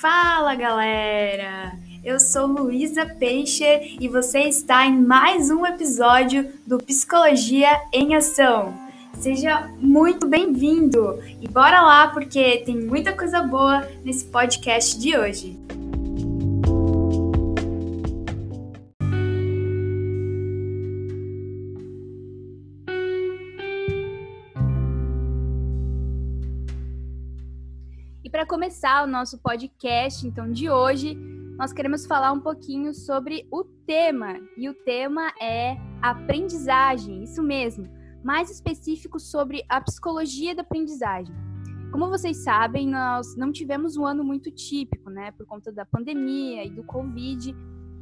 Fala galera! Eu sou Luísa Peixe e você está em mais um episódio do Psicologia em Ação. Seja muito bem-vindo e bora lá porque tem muita coisa boa nesse podcast de hoje. Começar o nosso podcast, então, de hoje, nós queremos falar um pouquinho sobre o tema. E o tema é aprendizagem, isso mesmo. Mais específico sobre a psicologia da aprendizagem. Como vocês sabem, nós não tivemos um ano muito típico, né, por conta da pandemia e do Covid,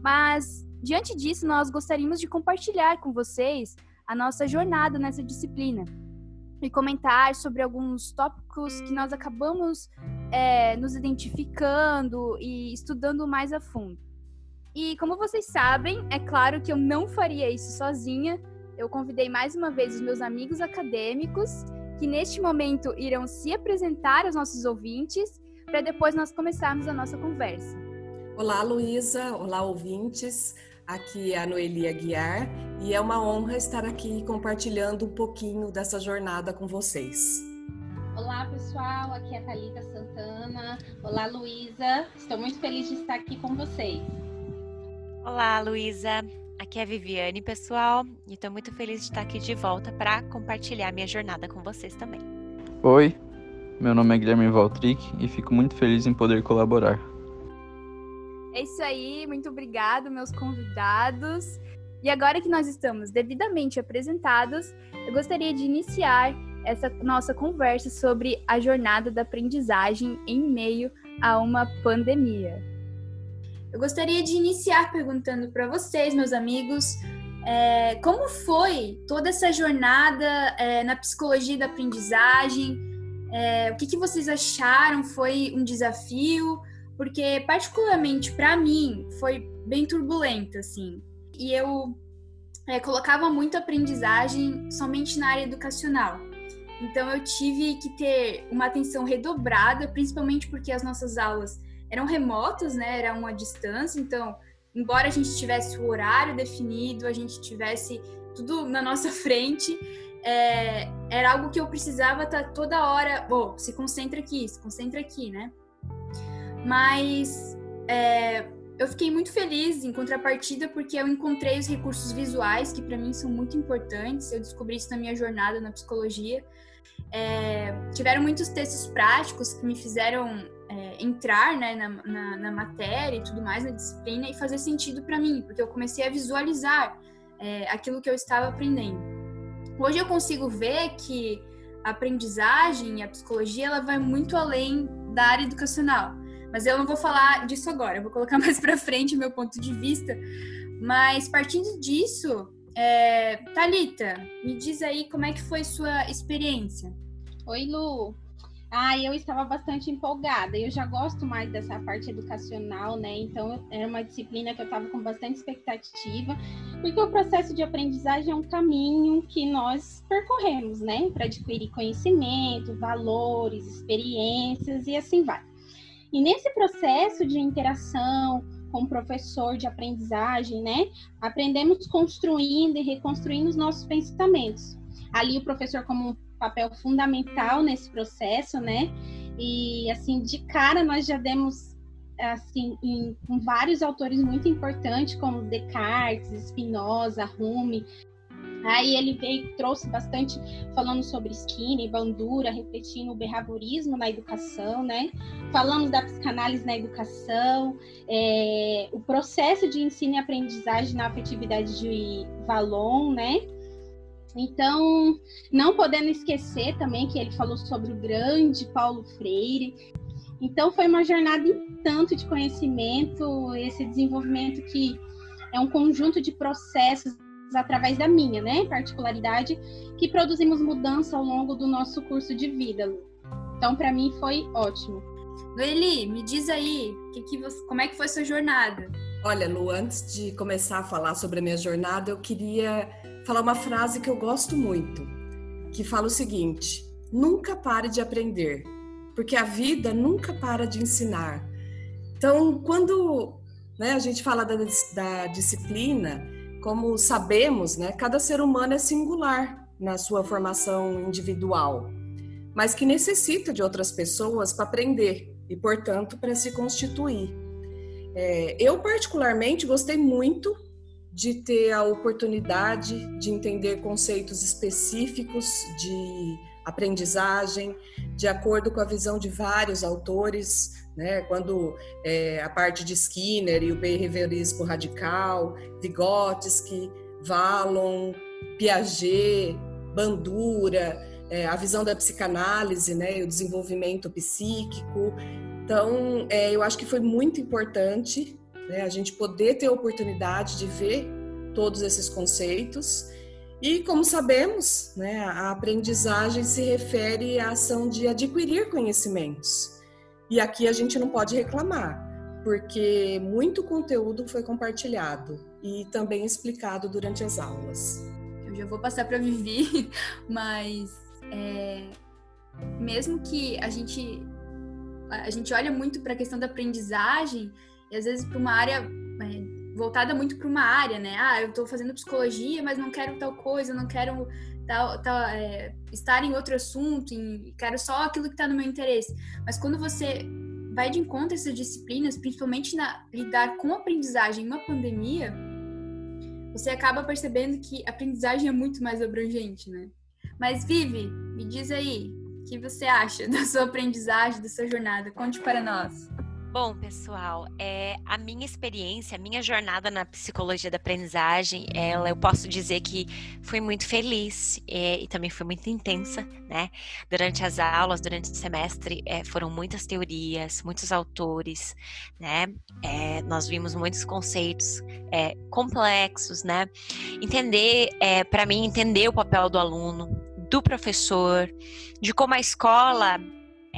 mas diante disso, nós gostaríamos de compartilhar com vocês a nossa jornada nessa disciplina e comentar sobre alguns tópicos que nós acabamos é, nos identificando e estudando mais a fundo. E como vocês sabem, é claro que eu não faria isso sozinha. Eu convidei mais uma vez os meus amigos acadêmicos, que neste momento irão se apresentar aos nossos ouvintes, para depois nós começarmos a nossa conversa. Olá, Luísa. Olá, ouvintes. Aqui é a Noeli Aguiar e é uma honra estar aqui compartilhando um pouquinho dessa jornada com vocês. Olá, pessoal. Aqui é a Thalita Santana. Olá, Luísa. Estou muito feliz de estar aqui com vocês. Olá, Luísa. Aqui é a Viviane, pessoal. E estou muito feliz de estar aqui de volta para compartilhar minha jornada com vocês também. Oi, meu nome é Guilherme Valtric e fico muito feliz em poder colaborar. É isso aí, muito obrigado, meus convidados. E agora que nós estamos devidamente apresentados, eu gostaria de iniciar essa nossa conversa sobre a jornada da aprendizagem em meio a uma pandemia. Eu gostaria de iniciar perguntando para vocês, meus amigos, é, como foi toda essa jornada é, na psicologia da aprendizagem? É, o que, que vocês acharam? Foi um desafio? porque particularmente para mim foi bem turbulenta, assim. E eu é, colocava muito aprendizagem somente na área educacional. Então eu tive que ter uma atenção redobrada, principalmente porque as nossas aulas eram remotas, né? Era uma distância, então embora a gente tivesse o horário definido, a gente tivesse tudo na nossa frente, é, era algo que eu precisava estar tá toda hora, oh, se concentra aqui, se concentra aqui, né? Mas é, eu fiquei muito feliz em contrapartida porque eu encontrei os recursos visuais que para mim são muito importantes. Eu descobri isso na minha jornada na psicologia. É, tiveram muitos textos práticos que me fizeram é, entrar né, na, na, na, matéria e tudo mais, na disciplina, e fazer sentido para mim, porque eu comecei a visualizar é, aquilo que eu estava aprendendo. Hoje eu consigo ver que a aprendizagem e a psicologia ela vai muito além da área educacional. Mas eu não vou falar disso agora, eu vou colocar mais para frente o meu ponto de vista. Mas partindo disso, é, Talita, me diz aí como é que foi sua experiência. Oi, Lu. Ah, eu estava bastante empolgada. Eu já gosto mais dessa parte educacional, né? Então, era uma disciplina que eu estava com bastante expectativa, porque o processo de aprendizagem é um caminho que nós percorremos, né? Para adquirir conhecimento, valores, experiências e assim vai. E nesse processo de interação com o professor de aprendizagem, né, aprendemos construindo e reconstruindo os nossos pensamentos. Ali o professor como um papel fundamental nesse processo, né? E assim, de cara nós já demos assim em, com vários autores muito importantes como Descartes, Spinoza, Rumi, Aí ele veio, trouxe bastante falando sobre Skinner, Bandura, refletindo o behaviorismo na educação, né? Falamos da psicanálise na educação, é, o processo de ensino e aprendizagem na afetividade de Valon, né? Então, não podendo esquecer também que ele falou sobre o grande Paulo Freire. Então, foi uma jornada em tanto de conhecimento, esse desenvolvimento que é um conjunto de processos através da minha, né, particularidade, que produzimos mudança ao longo do nosso curso de vida. Lu. Então, para mim foi ótimo. Noeli, me diz aí, que que você, como é que foi sua jornada? Olha, Lu, antes de começar a falar sobre a minha jornada, eu queria falar uma frase que eu gosto muito, que fala o seguinte: nunca pare de aprender, porque a vida nunca para de ensinar. Então, quando né, a gente fala da, da disciplina, como sabemos, né, cada ser humano é singular na sua formação individual, mas que necessita de outras pessoas para aprender e, portanto, para se constituir. É, eu, particularmente, gostei muito de ter a oportunidade de entender conceitos específicos de aprendizagem, de acordo com a visão de vários autores, né? quando é, a parte de Skinner e o behaviorismo radical, Vygotsky, Vallon, Piaget, Bandura, é, a visão da psicanálise, né, o desenvolvimento psíquico. Então, é, eu acho que foi muito importante né, a gente poder ter a oportunidade de ver todos esses conceitos. E, como sabemos, né, a aprendizagem se refere à ação de adquirir conhecimentos. E aqui a gente não pode reclamar, porque muito conteúdo foi compartilhado e também explicado durante as aulas. Eu já vou passar para Vivi, mas é, mesmo que a gente a gente olha muito para a questão da aprendizagem e às vezes para uma área é, voltada muito para uma área, né? Ah, eu estou fazendo psicologia, mas não quero tal coisa, não quero tal, tal, é, estar em outro assunto, quero só aquilo que está no meu interesse. Mas quando você vai de encontro a essas disciplinas, principalmente na lidar com aprendizagem em uma pandemia, você acaba percebendo que a aprendizagem é muito mais abrangente, né? Mas Vivi, me diz aí, o que você acha da sua aprendizagem, da sua jornada? Conte para nós. Bom, pessoal, é, a minha experiência, a minha jornada na psicologia da aprendizagem, ela eu posso dizer que foi muito feliz é, e também foi muito intensa, né? Durante as aulas, durante o semestre, é, foram muitas teorias, muitos autores, né? É, nós vimos muitos conceitos é, complexos, né? Entender, é, para mim, entender o papel do aluno, do professor, de como a escola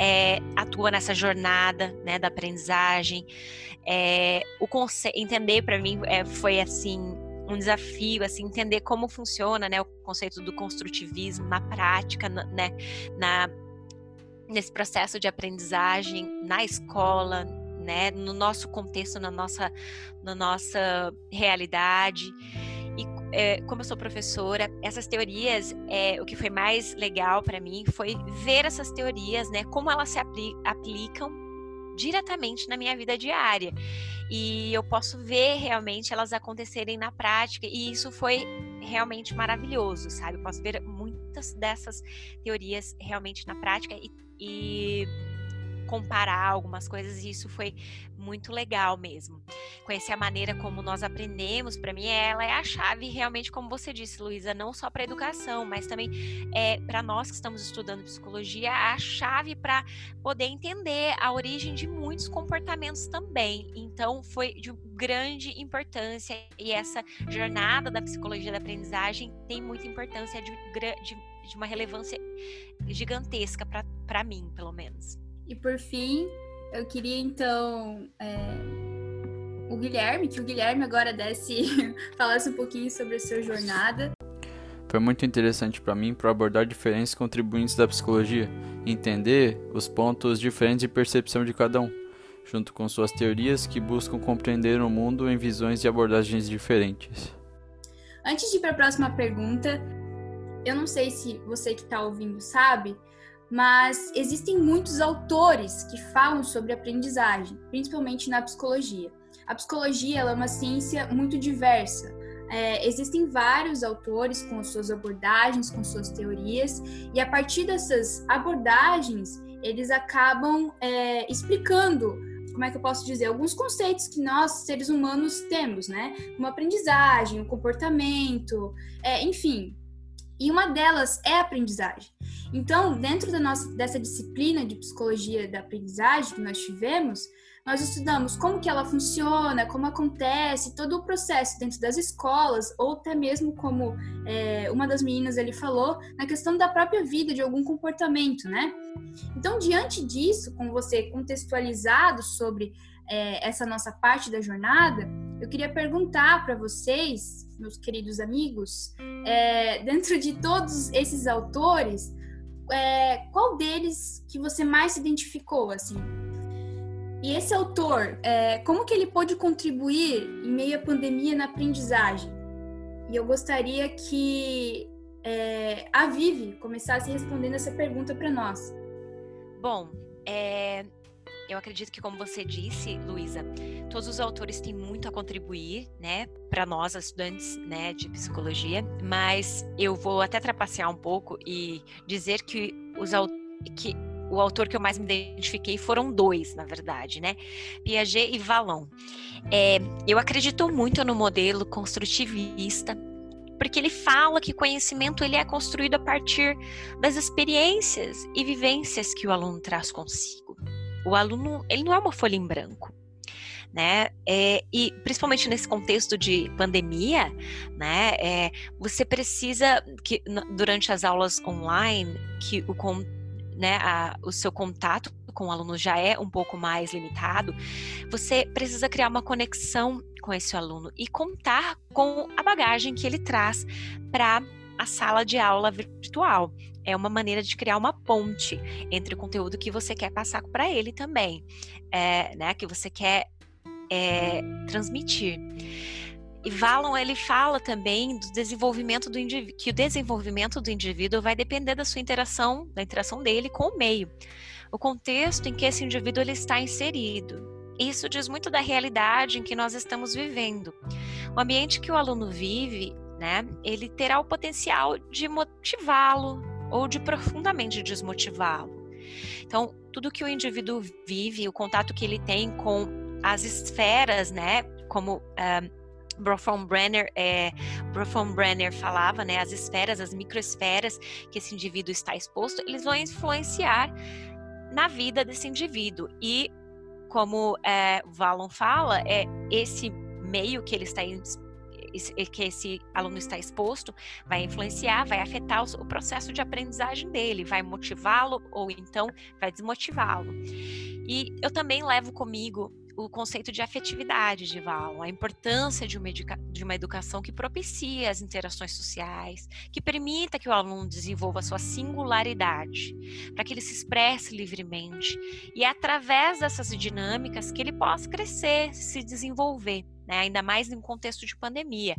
é, atua nessa jornada né, da aprendizagem. É, o entender para mim é, foi assim um desafio, assim, entender como funciona né, o conceito do construtivismo na prática, né, na, nesse processo de aprendizagem na escola, né, no nosso contexto, na nossa, na nossa realidade é, como eu sou professora, essas teorias, é, o que foi mais legal para mim foi ver essas teorias, né, como elas se apli aplicam diretamente na minha vida diária. E eu posso ver realmente elas acontecerem na prática, e isso foi realmente maravilhoso, sabe? Eu posso ver muitas dessas teorias realmente na prática e, e comparar algumas coisas e isso foi muito legal mesmo. Conhecer a maneira como nós aprendemos, para mim, ela é a chave realmente, como você disse, Luísa, não só para educação, mas também é, para nós que estamos estudando psicologia, a chave para poder entender a origem de muitos comportamentos também. Então, foi de grande importância e essa jornada da psicologia da aprendizagem tem muita importância de, de, de uma relevância gigantesca para mim, pelo menos. E por fim, eu queria então é, o Guilherme, que o Guilherme agora desse, falasse um pouquinho sobre a sua jornada. Foi muito interessante para mim para abordar diferentes contribuintes da psicologia, entender os pontos diferentes de percepção de cada um, junto com suas teorias que buscam compreender o mundo em visões e abordagens diferentes. Antes de ir para a próxima pergunta, eu não sei se você que está ouvindo sabe, mas existem muitos autores que falam sobre aprendizagem, principalmente na psicologia. A psicologia é uma ciência muito diversa. É, existem vários autores com suas abordagens, com suas teorias, e a partir dessas abordagens, eles acabam é, explicando como é que eu posso dizer, alguns conceitos que nós, seres humanos, temos, né? Como aprendizagem, o comportamento, é, enfim, e uma delas é a aprendizagem. Então, dentro da nossa, dessa disciplina de psicologia da aprendizagem que nós tivemos, nós estudamos como que ela funciona, como acontece, todo o processo dentro das escolas, ou até mesmo como é, uma das meninas ali falou, na questão da própria vida, de algum comportamento, né? Então, diante disso, com você contextualizado sobre é, essa nossa parte da jornada, eu queria perguntar para vocês, meus queridos amigos, é, dentro de todos esses autores, é, qual deles que você mais se identificou, assim? E esse autor, é, como que ele pôde contribuir em meio à pandemia na aprendizagem? E eu gostaria que é, a Vivi começasse respondendo essa pergunta para nós. Bom, é, eu acredito que, como você disse, Luísa, todos os autores têm muito a contribuir, né, para nós, estudantes, né, de psicologia, mas eu vou até trapacear um pouco e dizer que os que o autor que eu mais me identifiquei foram dois, na verdade, né? Piaget e Vallon. É, eu acredito muito no modelo construtivista, porque ele fala que conhecimento ele é construído a partir das experiências e vivências que o aluno traz consigo. O aluno ele não é uma folha em branco. Né? É, e principalmente nesse contexto de pandemia, né? É, você precisa que durante as aulas online que o né, a, o seu contato com o aluno já é um pouco mais limitado, você precisa criar uma conexão com esse aluno e contar com a bagagem que ele traz para a sala de aula virtual. É uma maneira de criar uma ponte entre o conteúdo que você quer passar para ele também, é, né, que você quer é, transmitir. E Valon ele fala também do desenvolvimento do indivíduo, que o desenvolvimento do indivíduo vai depender da sua interação, da interação dele com o meio, o contexto em que esse indivíduo ele está inserido. Isso diz muito da realidade em que nós estamos vivendo. O ambiente que o aluno vive, né, ele terá o potencial de motivá-lo ou de profundamente desmotivá-lo. Então, tudo que o indivíduo vive, o contato que ele tem com as esferas, né, como uh, Brofon Brenner, é, Brenner falava, né, as esferas, as microesferas que esse indivíduo está exposto, eles vão influenciar na vida desse indivíduo. E como é, Valon fala, é esse meio que ele está que esse aluno está exposto vai influenciar, vai afetar o processo de aprendizagem dele, vai motivá-lo ou então vai desmotivá-lo. E eu também levo comigo o conceito de afetividade de Val, a importância de uma, de uma educação que propicie as interações sociais, que permita que o aluno desenvolva a sua singularidade, para que ele se expresse livremente e é através dessas dinâmicas que ele possa crescer, se desenvolver. Né, ainda mais em um contexto de pandemia.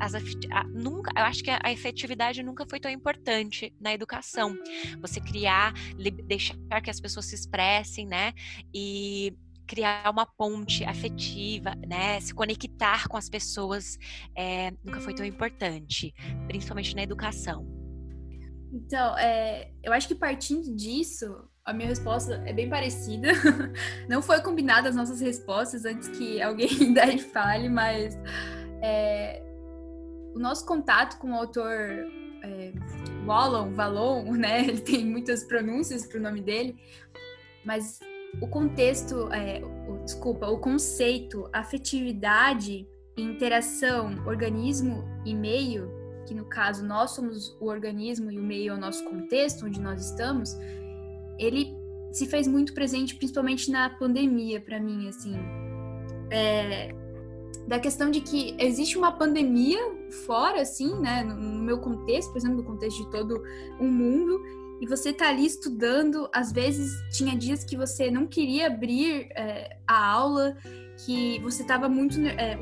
As, a, nunca, eu acho que a, a efetividade nunca foi tão importante na educação. Você criar, li, deixar que as pessoas se expressem, né? E criar uma ponte afetiva, né? Se conectar com as pessoas é, nunca foi tão importante, principalmente na educação. Então, é, eu acho que partindo disso, a minha resposta é bem parecida. Não foi combinada as nossas respostas antes que alguém daí fale, mas é, o nosso contato com o autor é, Wallon, Valon, né? Ele tem muitas pronúncias para o nome dele, mas o contexto, é, o, desculpa, o conceito afetividade interação organismo e meio, que no caso nós somos o organismo e o meio é o nosso contexto onde nós estamos, ele se fez muito presente principalmente na pandemia para mim, assim, é, da questão de que existe uma pandemia fora, assim, né, no, no meu contexto, por exemplo, no contexto de todo o mundo, e você tá ali estudando, às vezes tinha dias que você não queria abrir é, a aula, que você tava muito, é,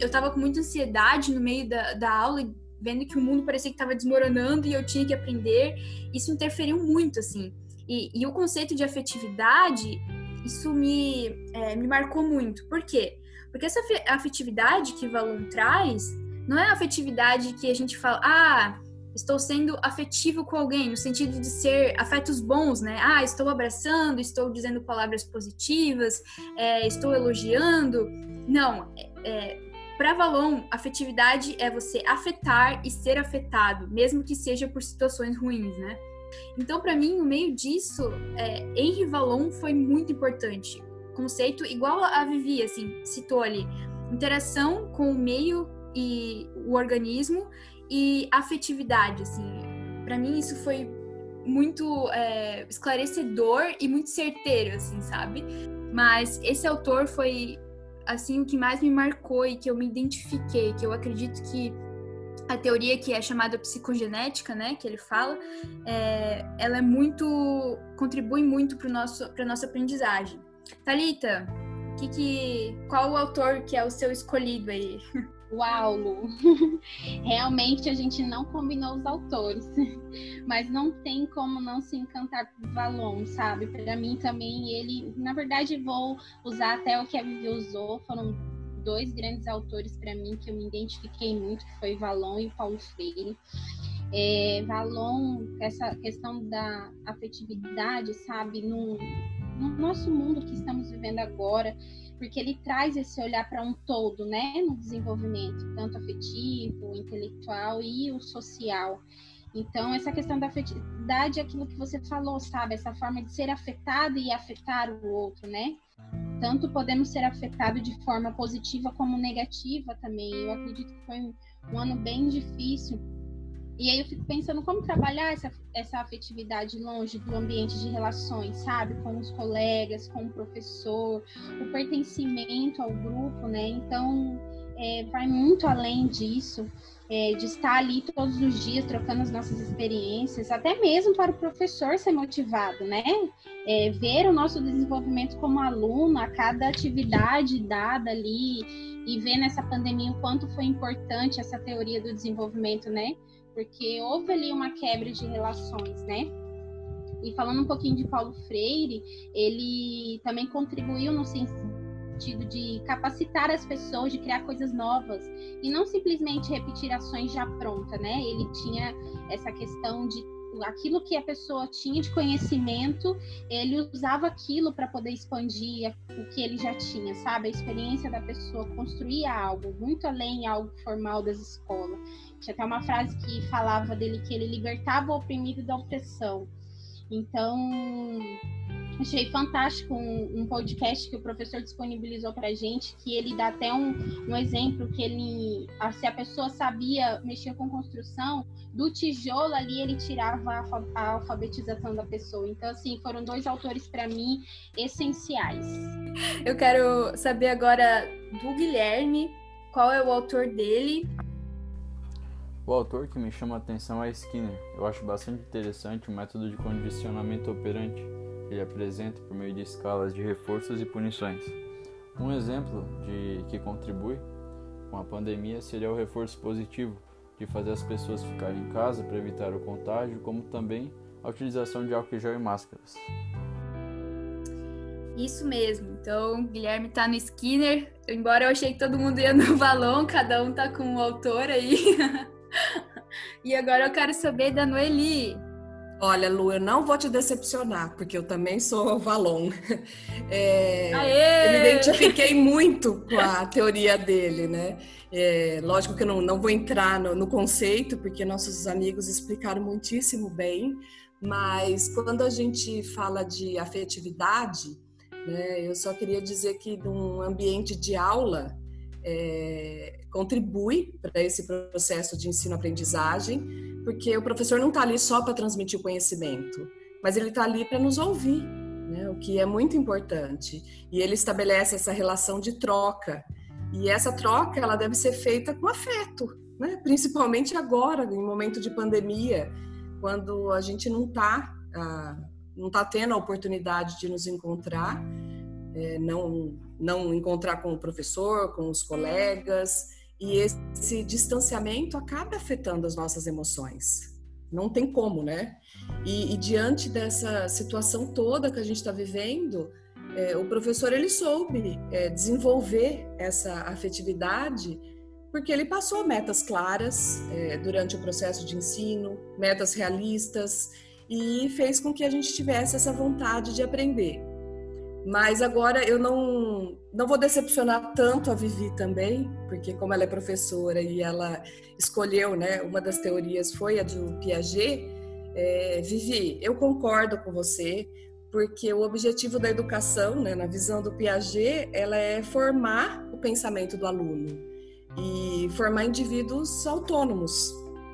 eu tava com muita ansiedade no meio da, da aula, vendo que o mundo parecia que estava desmoronando e eu tinha que aprender. Isso interferiu muito, assim. E, e o conceito de afetividade, isso me, é, me marcou muito. Por quê? Porque essa afetividade que Valon traz não é a afetividade que a gente fala, ah, estou sendo afetivo com alguém, no sentido de ser afetos bons, né? Ah, estou abraçando, estou dizendo palavras positivas, é, estou elogiando. Não, é, é para Valon, afetividade é você afetar e ser afetado, mesmo que seja por situações ruins, né? Então, para mim, no meio disso, é, Valon foi muito importante. Conceito igual a Vivi, assim, citou ali. Interação com o meio e o organismo e afetividade, assim. Para mim isso foi muito é, esclarecedor e muito certeiro, assim, sabe? Mas esse autor foi, assim, o que mais me marcou e que eu me identifiquei, que eu acredito que a teoria que é chamada psicogenética, né, que ele fala, é, ela é muito contribui muito para nosso para nossa aprendizagem. Talita, que que, qual o autor que é o seu escolhido aí? Uau, Lu. Realmente a gente não combinou os autores, mas não tem como não se encantar por Valon, sabe? Para mim também ele, na verdade, vou usar até o que a Vivi usou, foram dois grandes autores para mim que eu me identifiquei muito, que foi Valon e Paulo Freire. É, Valon, essa questão da afetividade, sabe, no, no nosso mundo que estamos vivendo agora, porque ele traz esse olhar para um todo, né, no desenvolvimento, tanto afetivo, intelectual e o social. Então, essa questão da afetividade é aquilo que você falou, sabe? Essa forma de ser afetado e afetar o outro, né? Tanto podemos ser afetados de forma positiva como negativa também. Eu acredito que foi um, um ano bem difícil e aí eu fico pensando como trabalhar essa, essa afetividade longe do ambiente de relações, sabe? Com os colegas, com o professor, o pertencimento ao grupo, né? Então, é, vai muito além disso, é, de estar ali todos os dias trocando as nossas experiências, até mesmo para o professor ser motivado, né? É, ver o nosso desenvolvimento como aluno, a cada atividade dada ali, e ver nessa pandemia o quanto foi importante essa teoria do desenvolvimento, né? porque houve ali uma quebra de relações, né? E falando um pouquinho de Paulo Freire, ele também contribuiu no sentido de capacitar as pessoas, de criar coisas novas e não simplesmente repetir ações já prontas, né? Ele tinha essa questão de aquilo que a pessoa tinha de conhecimento, ele usava aquilo para poder expandir o que ele já tinha, sabe? A experiência da pessoa construía algo muito além algo formal das escolas. Tinha até uma frase que falava dele que ele libertava o oprimido da opressão. Então, achei fantástico um, um, podcast que o professor disponibilizou para gente, que ele dá até um, um exemplo que ele, se a pessoa sabia mexer com construção, do tijolo ali ele tirava a, a alfabetização da pessoa. Então, assim, foram dois autores para mim essenciais. Eu quero saber agora do Guilherme, qual é o autor dele o autor que me chama a atenção é Skinner. Eu acho bastante interessante o método de condicionamento operante ele apresenta por meio de escalas de reforços e punições. Um exemplo de que contribui com a pandemia seria o reforço positivo, de fazer as pessoas ficarem em casa para evitar o contágio, como também a utilização de álcool gel e máscaras. Isso mesmo. Então, Guilherme tá no Skinner. Embora eu achei que todo mundo ia no balão, cada um tá com um autor aí. e agora eu quero saber da Noeli. Olha, Lu, eu não vou te decepcionar, porque eu também sou Valon. É, eu me identifiquei muito com a teoria dele, né? É, lógico que eu não, não vou entrar no, no conceito, porque nossos amigos explicaram muitíssimo bem, mas quando a gente fala de afetividade, né, eu só queria dizer que num ambiente de aula, é, contribui para esse processo de ensino-aprendizagem, porque o professor não está ali só para transmitir o conhecimento, mas ele está ali para nos ouvir, né? o que é muito importante. E ele estabelece essa relação de troca. E essa troca ela deve ser feita com afeto, né? principalmente agora, em momento de pandemia, quando a gente não está ah, não tá tendo a oportunidade de nos encontrar, é, não, não encontrar com o professor, com os colegas, e esse distanciamento acaba afetando as nossas emoções. Não tem como, né? E, e diante dessa situação toda que a gente está vivendo, é, o professor ele soube é, desenvolver essa afetividade porque ele passou metas claras é, durante o processo de ensino, metas realistas e fez com que a gente tivesse essa vontade de aprender. Mas agora eu não, não vou decepcionar tanto a Vivi também, porque como ela é professora e ela escolheu, né, uma das teorias foi a do Piaget, é, Vivi, eu concordo com você, porque o objetivo da educação, né, na visão do Piaget, ela é formar o pensamento do aluno e formar indivíduos autônomos,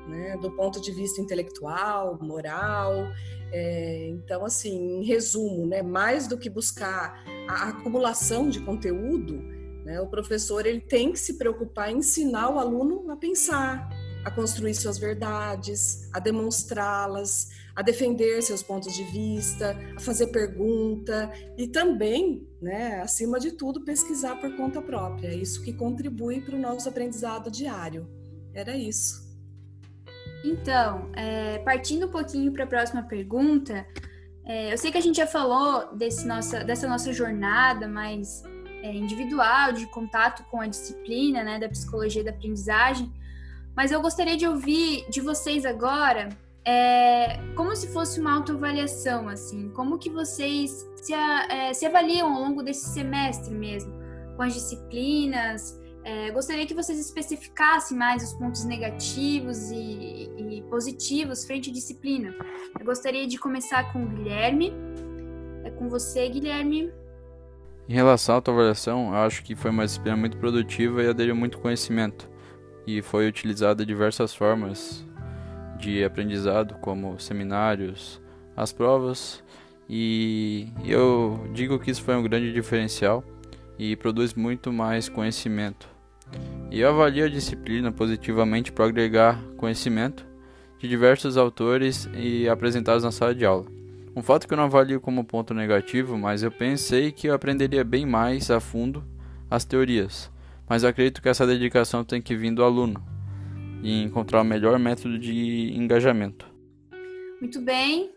né, do ponto de vista intelectual, moral, é, então, assim, em resumo, né, mais do que buscar a acumulação de conteúdo, né, o professor ele tem que se preocupar em ensinar o aluno a pensar, a construir suas verdades, a demonstrá-las, a defender seus pontos de vista, a fazer pergunta e também, né, acima de tudo, pesquisar por conta própria. É isso que contribui para o nosso aprendizado diário. Era isso. Então, é, partindo um pouquinho para a próxima pergunta, é, eu sei que a gente já falou desse nossa, dessa nossa jornada mais é, individual, de contato com a disciplina né, da psicologia da aprendizagem, mas eu gostaria de ouvir de vocês agora é, como se fosse uma autoavaliação, assim, como que vocês se, é, se avaliam ao longo desse semestre mesmo, com as disciplinas. É, gostaria que vocês especificassem mais os pontos negativos e, e, positivos frente à disciplina. Eu gostaria de começar com o Guilherme. É com você, Guilherme. Em relação à autoavaliação, eu acho que foi uma disciplina muito produtiva e aderiu muito conhecimento. E foi utilizada diversas formas de aprendizado, como seminários, as provas, e eu digo que isso foi um grande diferencial e produz muito mais conhecimento. E eu avalio a disciplina positivamente para agregar conhecimento de diversos autores e apresentados na sala de aula. Um fato que eu não avalio como ponto negativo, mas eu pensei que eu aprenderia bem mais a fundo as teorias. Mas eu acredito que essa dedicação tem que vir do aluno, e encontrar o melhor método de engajamento. Muito bem.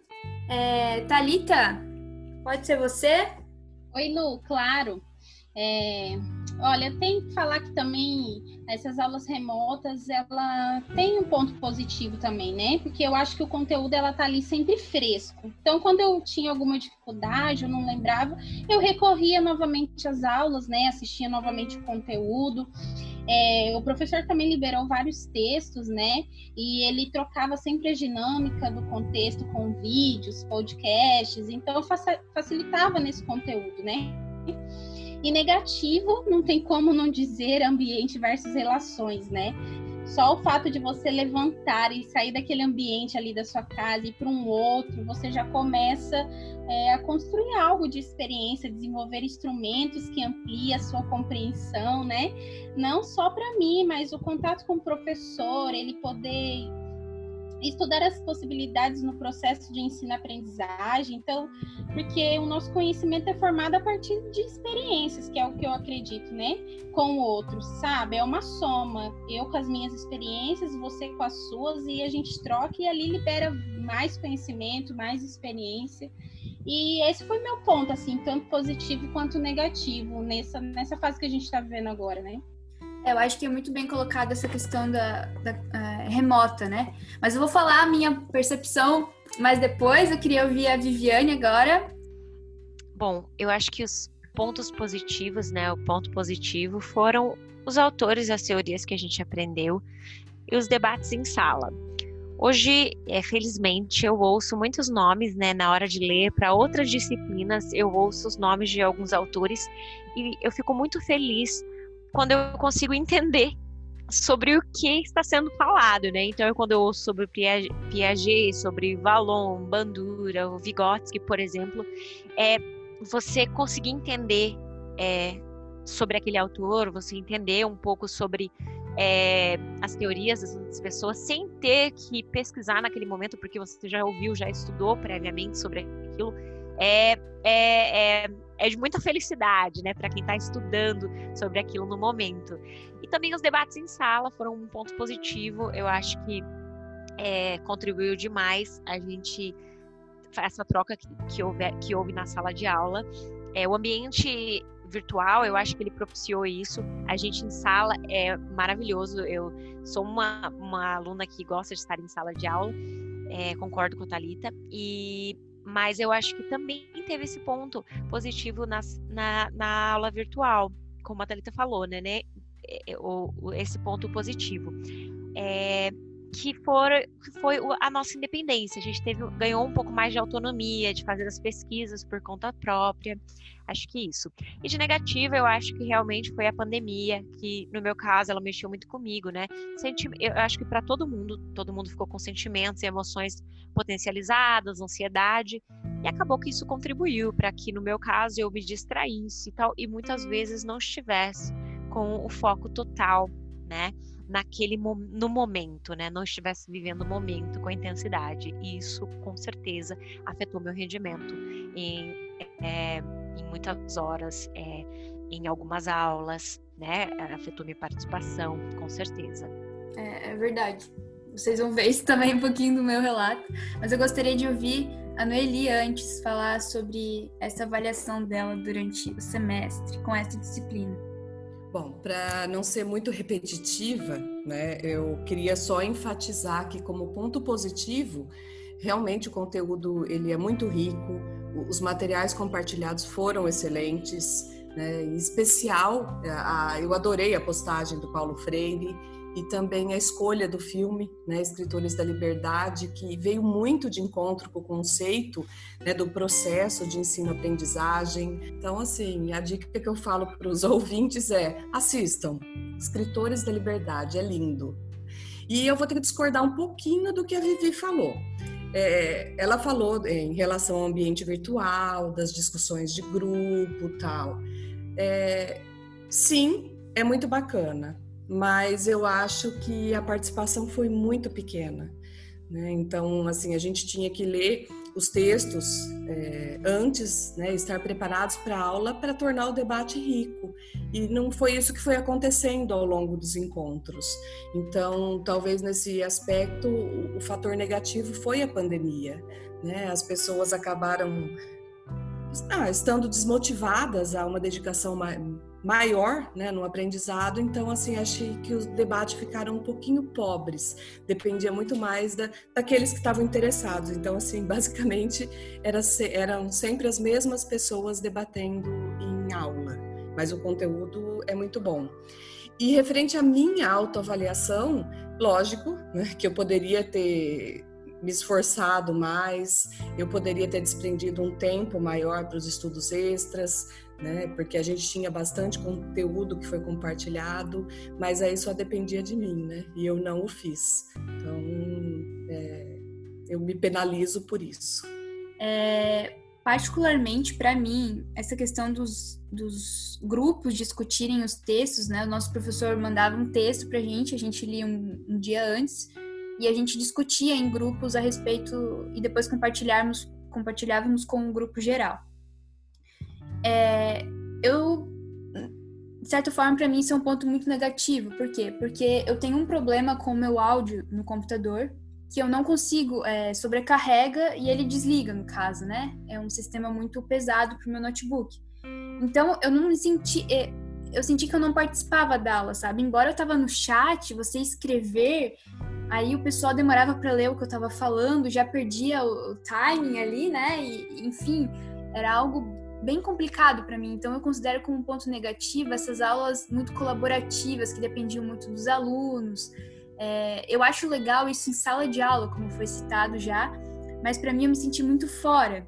É, Talita, pode ser você? Oi, Lu, claro. É, olha, tem que falar que também essas aulas remotas, ela tem um ponto positivo também, né? Porque eu acho que o conteúdo ela tá ali sempre fresco. Então, quando eu tinha alguma dificuldade, eu não lembrava, eu recorria novamente às aulas, né? Assistia novamente o conteúdo. É, o professor também liberou vários textos, né? E ele trocava sempre a dinâmica do contexto com vídeos, podcasts, então facilitava nesse conteúdo, né? E negativo, não tem como não dizer ambiente versus relações, né? Só o fato de você levantar e sair daquele ambiente ali da sua casa e para um outro, você já começa é, a construir algo de experiência, desenvolver instrumentos que ampliem a sua compreensão, né? Não só para mim, mas o contato com o professor, ele poder estudar as possibilidades no processo de ensino-aprendizagem. Então, porque o nosso conhecimento é formado a partir de experiências, que é o que eu acredito, né? Com outros, sabe? É uma soma. Eu com as minhas experiências, você com as suas, e a gente troca e ali libera mais conhecimento, mais experiência. E esse foi meu ponto, assim, tanto positivo quanto negativo, nessa, nessa fase que a gente está vivendo agora, né? Eu acho que é muito bem colocada essa questão da, da uh, remota, né? Mas eu vou falar a minha percepção, mas depois eu queria ouvir a Viviane agora. Bom, eu acho que os pontos positivos, né? O ponto positivo foram os autores, as teorias que a gente aprendeu e os debates em sala. Hoje, é, felizmente, eu ouço muitos nomes, né, na hora de ler para outras disciplinas, eu ouço os nomes de alguns autores e eu fico muito feliz quando eu consigo entender sobre o que está sendo falado, né? Então, quando eu ouço sobre Piaget, sobre Vallon, Bandura, o Vygotsky, por exemplo, é você conseguir entender é, sobre aquele autor, você entender um pouco sobre é, as teorias das pessoas sem ter que pesquisar naquele momento, porque você já ouviu, já estudou previamente sobre aquilo, é, é, é é de muita felicidade, né, para quem está estudando sobre aquilo no momento. E também os debates em sala foram um ponto positivo. Eu acho que é, contribuiu demais a gente essa troca que, que, houve, que houve na sala de aula. É, o ambiente virtual, eu acho que ele propiciou isso. A gente em sala é maravilhoso. Eu sou uma, uma aluna que gosta de estar em sala de aula, é, concordo com a Thalita. E mas eu acho que também teve esse ponto positivo nas, na, na aula virtual, como a Thalita falou, né? né é, é, esse ponto positivo. É, que, for, foi a nossa independência. A gente teve, ganhou um pouco mais de autonomia, de fazer as pesquisas por conta própria. Acho que isso. E de negativa, eu acho que realmente foi a pandemia, que no meu caso ela mexeu muito comigo, né? Senti eu acho que para todo mundo, todo mundo ficou com sentimentos e emoções potencializadas, ansiedade, e acabou que isso contribuiu para que no meu caso eu me distraísse e tal, e muitas vezes não estivesse com o foco total, né? Naquele no momento, né? Não estivesse vivendo o momento com intensidade. E isso, com certeza, afetou meu rendimento em, é, em muitas horas, é, em algumas aulas, né? Afetou minha participação, com certeza. É, é verdade. Vocês vão ver isso também um pouquinho do meu relato. Mas eu gostaria de ouvir a Noeli antes falar sobre essa avaliação dela durante o semestre com essa disciplina. Bom, para não ser muito repetitiva, né, eu queria só enfatizar que como ponto positivo, realmente o conteúdo ele é muito rico, os materiais compartilhados foram excelentes, né, em especial, a, eu adorei a postagem do Paulo Freire e também a escolha do filme, né, Escritores da Liberdade, que veio muito de encontro com o conceito né, do processo de ensino-aprendizagem. Então, assim, a dica que eu falo para os ouvintes é: assistam, Escritores da Liberdade, é lindo. E eu vou ter que discordar um pouquinho do que a Vivi falou. É, ela falou em relação ao ambiente virtual, das discussões de grupo, tal. É, sim, é muito bacana mas eu acho que a participação foi muito pequena. Né? Então, assim, a gente tinha que ler os textos é, antes, né, estar preparados para a aula para tornar o debate rico. E não foi isso que foi acontecendo ao longo dos encontros. Então, talvez nesse aspecto, o, fator negativo foi a pandemia. Né? As pessoas acabaram ah, estando desmotivadas a uma dedicação maior né, no aprendizado, então assim achei que os debates ficaram um pouquinho pobres, dependia muito mais da, daqueles que estavam interessados. Então assim, basicamente era, eram sempre as mesmas pessoas debatendo em aula, mas o conteúdo é muito bom. E referente à minha autoavaliação, lógico né, que eu poderia ter me esforçado mais, eu poderia ter desprendido um tempo maior para os estudos extras, né? Porque a gente tinha bastante conteúdo que foi compartilhado, mas aí só dependia de mim, né? E eu não o fiz. Então, é, eu me penalizo por isso. É, particularmente para mim, essa questão dos, dos grupos discutirem os textos, né? O nosso professor mandava um texto para a gente, a gente lia um, um dia antes e a gente discutia em grupos a respeito e depois compartilharmos, compartilhávamos com um grupo geral. É, eu, de certa forma, para mim isso é um ponto muito negativo. Por quê? Porque eu tenho um problema com o meu áudio no computador que eu não consigo, é, sobrecarrega e ele desliga, no caso, né? É um sistema muito pesado para o meu notebook. Então, eu não me senti. Eu senti que eu não participava da aula, sabe? Embora eu tava no chat, você escrever, aí o pessoal demorava para ler o que eu tava falando, já perdia o, o timing ali, né? E, enfim, era algo bem complicado para mim. Então eu considero como um ponto negativo essas aulas muito colaborativas que dependiam muito dos alunos. É, eu acho legal isso em sala de aula, como foi citado já, mas para mim eu me senti muito fora,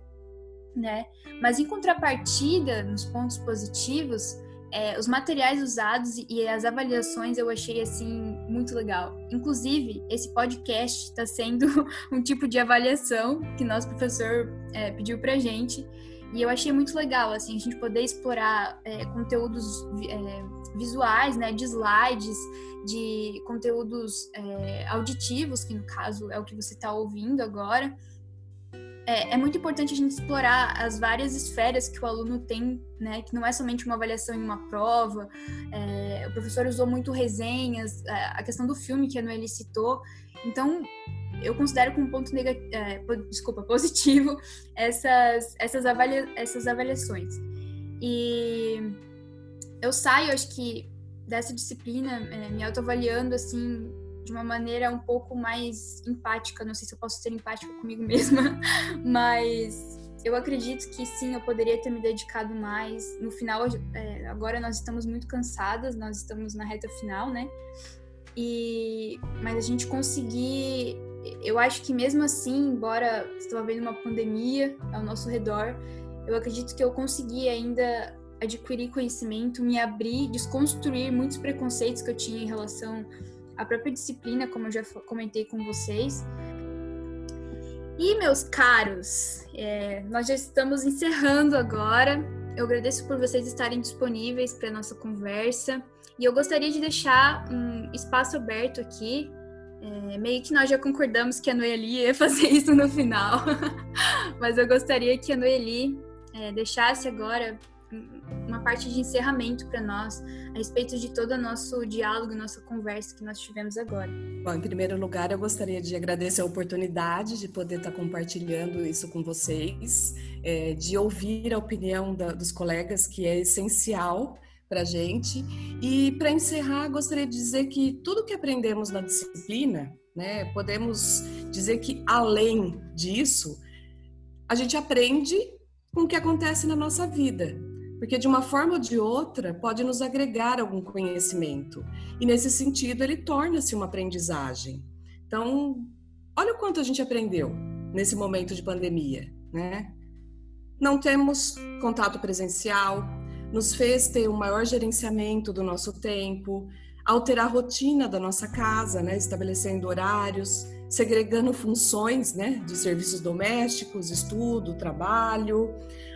né? Mas em contrapartida, nos pontos positivos, é, os materiais usados e as avaliações eu achei assim muito legal. Inclusive, esse podcast está sendo um tipo de avaliação que nosso professor é, pediu para gente. E eu achei muito legal, assim, a gente poder explorar é, conteúdos é, visuais, né, de slides, de conteúdos é, auditivos, que no caso é o que você está ouvindo agora. É, é, muito importante a gente explorar as várias esferas que o aluno tem, né? Que não é somente uma avaliação em uma prova. É, o professor usou muito resenhas, é, a questão do filme que a Noeli citou. Então, eu considero como ponto negativo, é, desculpa, positivo essas, essas, avalia, essas avaliações. E eu saio, acho que, dessa disciplina, é, me autoavaliando, assim, de uma maneira um pouco mais empática. Não sei se eu posso ser empática comigo mesma, mas eu acredito que sim, eu poderia ter me dedicado mais. No final, é, agora nós estamos muito cansadas, nós estamos na reta final, né? E mas a gente conseguir eu acho que mesmo assim, embora estou vendo uma pandemia ao nosso redor, eu acredito que eu consegui ainda adquirir conhecimento, me abrir, desconstruir muitos preconceitos que eu tinha em relação à própria disciplina, como eu já comentei com vocês. E, meus caros, é, nós já estamos encerrando agora. Eu agradeço por vocês estarem disponíveis para nossa conversa. E eu gostaria de deixar um espaço aberto aqui. É, meio que nós já concordamos que a Noeli ia fazer isso no final, mas eu gostaria que a Noeli é, deixasse agora uma parte de encerramento para nós a respeito de todo o nosso diálogo, nossa conversa que nós tivemos agora. Bom, em primeiro lugar, eu gostaria de agradecer a oportunidade de poder estar compartilhando isso com vocês, é, de ouvir a opinião da, dos colegas, que é essencial para a gente. E para encerrar, gostaria de dizer que tudo que aprendemos na disciplina, né, podemos dizer que além disso, a gente aprende com o que acontece na nossa vida porque de uma forma ou de outra pode nos agregar algum conhecimento. E nesse sentido, ele torna-se uma aprendizagem. Então, olha o quanto a gente aprendeu nesse momento de pandemia, né? Não temos contato presencial, nos fez ter um maior gerenciamento do nosso tempo, alterar a rotina da nossa casa, né? estabelecendo horários, segregando funções né? de serviços domésticos, estudo, trabalho,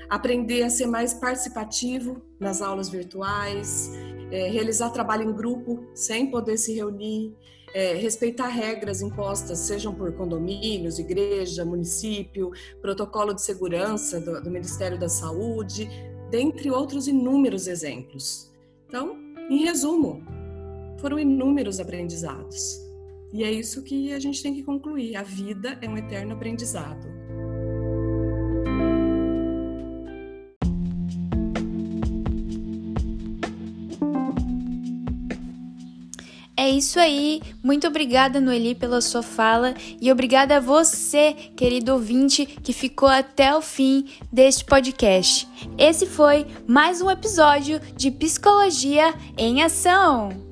aprender a ser mais participativo nas aulas virtuais, é, realizar trabalho em grupo sem poder se reunir, é, respeitar regras impostas, sejam por condomínios, igreja, município, protocolo de segurança do, do Ministério da Saúde, dentre outros inúmeros exemplos. Então, em resumo, foram inúmeros aprendizados. E é isso que a gente tem que concluir: a vida é um eterno aprendizado. É isso aí. Muito obrigada, Noeli, pela sua fala e obrigada a você, querido ouvinte, que ficou até o fim deste podcast. Esse foi mais um episódio de Psicologia em Ação.